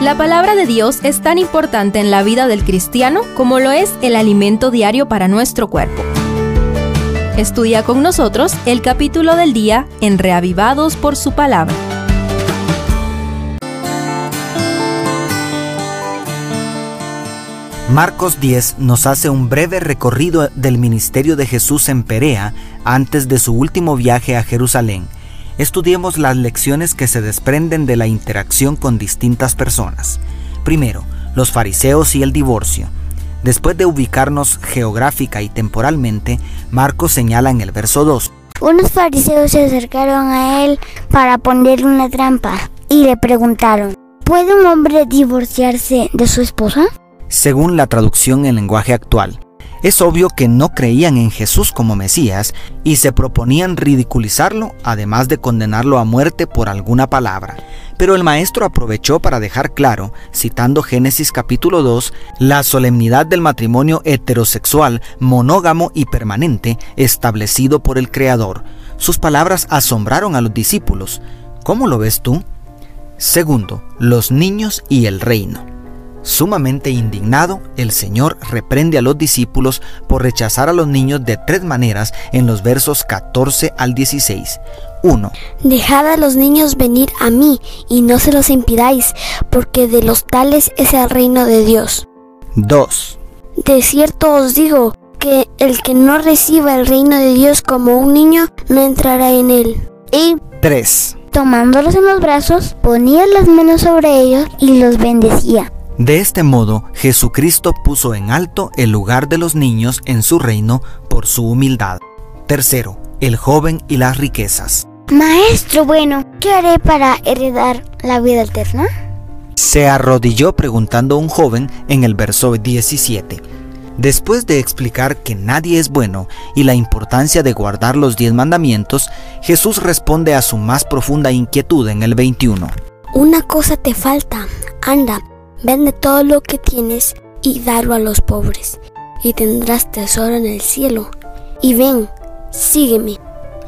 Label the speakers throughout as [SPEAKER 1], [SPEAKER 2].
[SPEAKER 1] La palabra de Dios es tan importante en la vida del cristiano como lo es el alimento diario para nuestro cuerpo. Estudia con nosotros el capítulo del día en Reavivados por su palabra.
[SPEAKER 2] Marcos 10 nos hace un breve recorrido del ministerio de Jesús en Perea antes de su último viaje a Jerusalén. Estudiemos las lecciones que se desprenden de la interacción con distintas personas. Primero, los fariseos y el divorcio. Después de ubicarnos geográfica y temporalmente, Marcos señala en el verso 2.
[SPEAKER 3] Unos fariseos se acercaron a él para ponerle una trampa y le preguntaron, ¿puede un hombre divorciarse de su esposa?
[SPEAKER 2] según la traducción en lenguaje actual. Es obvio que no creían en Jesús como Mesías y se proponían ridiculizarlo, además de condenarlo a muerte por alguna palabra. Pero el maestro aprovechó para dejar claro, citando Génesis capítulo 2, la solemnidad del matrimonio heterosexual, monógamo y permanente, establecido por el Creador. Sus palabras asombraron a los discípulos. ¿Cómo lo ves tú? Segundo, los niños y el reino. Sumamente indignado, el Señor reprende a los discípulos por rechazar a los niños de tres maneras en los versos 14 al 16. 1.
[SPEAKER 3] Dejad a los niños venir a mí y no se los impidáis, porque de los tales es el reino de Dios.
[SPEAKER 2] 2.
[SPEAKER 3] De cierto os digo que el que no reciba el reino de Dios como un niño no entrará en él. Y
[SPEAKER 2] 3.
[SPEAKER 3] Tomándolos en los brazos, ponía las manos sobre ellos y los bendecía.
[SPEAKER 2] De este modo, Jesucristo puso en alto el lugar de los niños en su reino por su humildad. Tercero, el joven y las riquezas.
[SPEAKER 3] Maestro bueno, ¿qué haré para heredar la vida eterna?
[SPEAKER 2] Se arrodilló preguntando a un joven en el verso 17. Después de explicar que nadie es bueno y la importancia de guardar los diez mandamientos, Jesús responde a su más profunda inquietud en el 21.
[SPEAKER 3] Una cosa te falta, anda, Vende todo lo que tienes y dalo a los pobres, y tendrás tesoro en el cielo. Y ven, sígueme.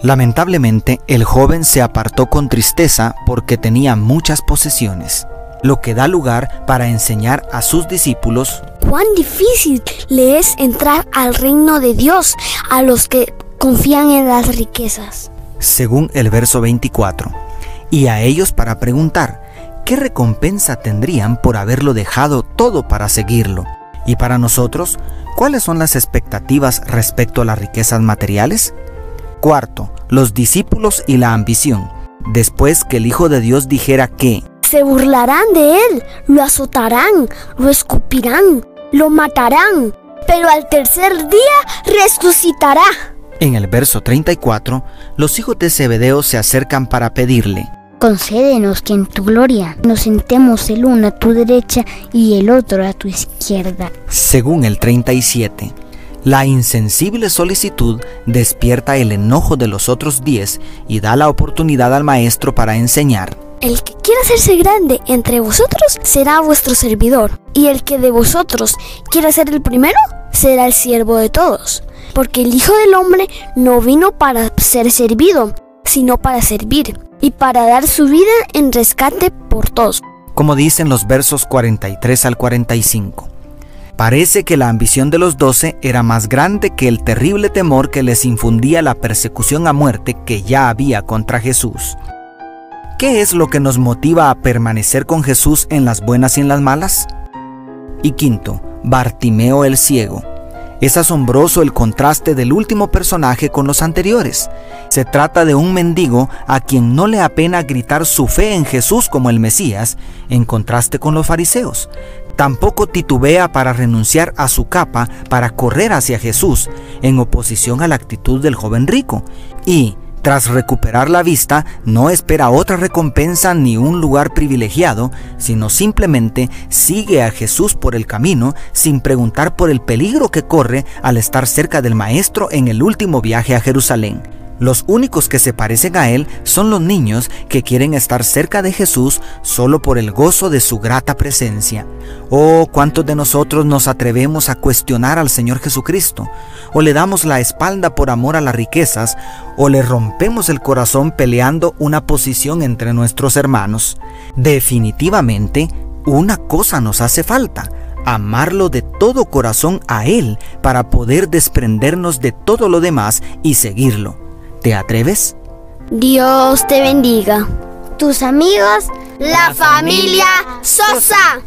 [SPEAKER 2] Lamentablemente, el joven se apartó con tristeza porque tenía muchas posesiones, lo que da lugar para enseñar a sus discípulos
[SPEAKER 3] cuán difícil le es entrar al reino de Dios a los que confían en las riquezas.
[SPEAKER 2] Según el verso 24, y a ellos para preguntar, ¿qué recompensa tendrían por haberlo dejado todo para seguirlo? Y para nosotros, ¿cuáles son las expectativas respecto a las riquezas materiales? Cuarto, los discípulos y la ambición. Después que el Hijo de Dios dijera que
[SPEAKER 3] se burlarán de él, lo azotarán, lo escupirán, lo matarán, pero al tercer día resucitará.
[SPEAKER 2] En el verso 34, los hijos de Zebedeo se acercan para pedirle,
[SPEAKER 3] Concédenos que en tu gloria nos sentemos el uno a tu derecha y el otro a tu izquierda.
[SPEAKER 2] Según el 37, la insensible solicitud despierta el enojo de los otros diez y da la oportunidad al maestro para enseñar.
[SPEAKER 3] El que quiera hacerse grande entre vosotros será vuestro servidor, y el que de vosotros quiera ser el primero será el siervo de todos. Porque el Hijo del Hombre no vino para ser servido, sino para servir y para dar su vida en rescate por todos.
[SPEAKER 2] Como dicen los versos 43 al 45. Parece que la ambición de los doce era más grande que el terrible temor que les infundía la persecución a muerte que ya había contra Jesús. ¿Qué es lo que nos motiva a permanecer con Jesús en las buenas y en las malas? Y quinto, Bartimeo el ciego. Es asombroso el contraste del último personaje con los anteriores. Se trata de un mendigo a quien no le apena gritar su fe en Jesús como el Mesías, en contraste con los fariseos. Tampoco titubea para renunciar a su capa para correr hacia Jesús, en oposición a la actitud del joven rico. Y, tras recuperar la vista, no espera otra recompensa ni un lugar privilegiado, sino simplemente sigue a Jesús por el camino sin preguntar por el peligro que corre al estar cerca del Maestro en el último viaje a Jerusalén. Los únicos que se parecen a Él son los niños que quieren estar cerca de Jesús solo por el gozo de su grata presencia. Oh, cuántos de nosotros nos atrevemos a cuestionar al Señor Jesucristo, o le damos la espalda por amor a las riquezas, o le rompemos el corazón peleando una posición entre nuestros hermanos. Definitivamente, una cosa nos hace falta, amarlo de todo corazón a Él para poder desprendernos de todo lo demás y seguirlo. ¿Te atreves?
[SPEAKER 3] Dios te bendiga.
[SPEAKER 4] Tus amigos, la familia Sosa.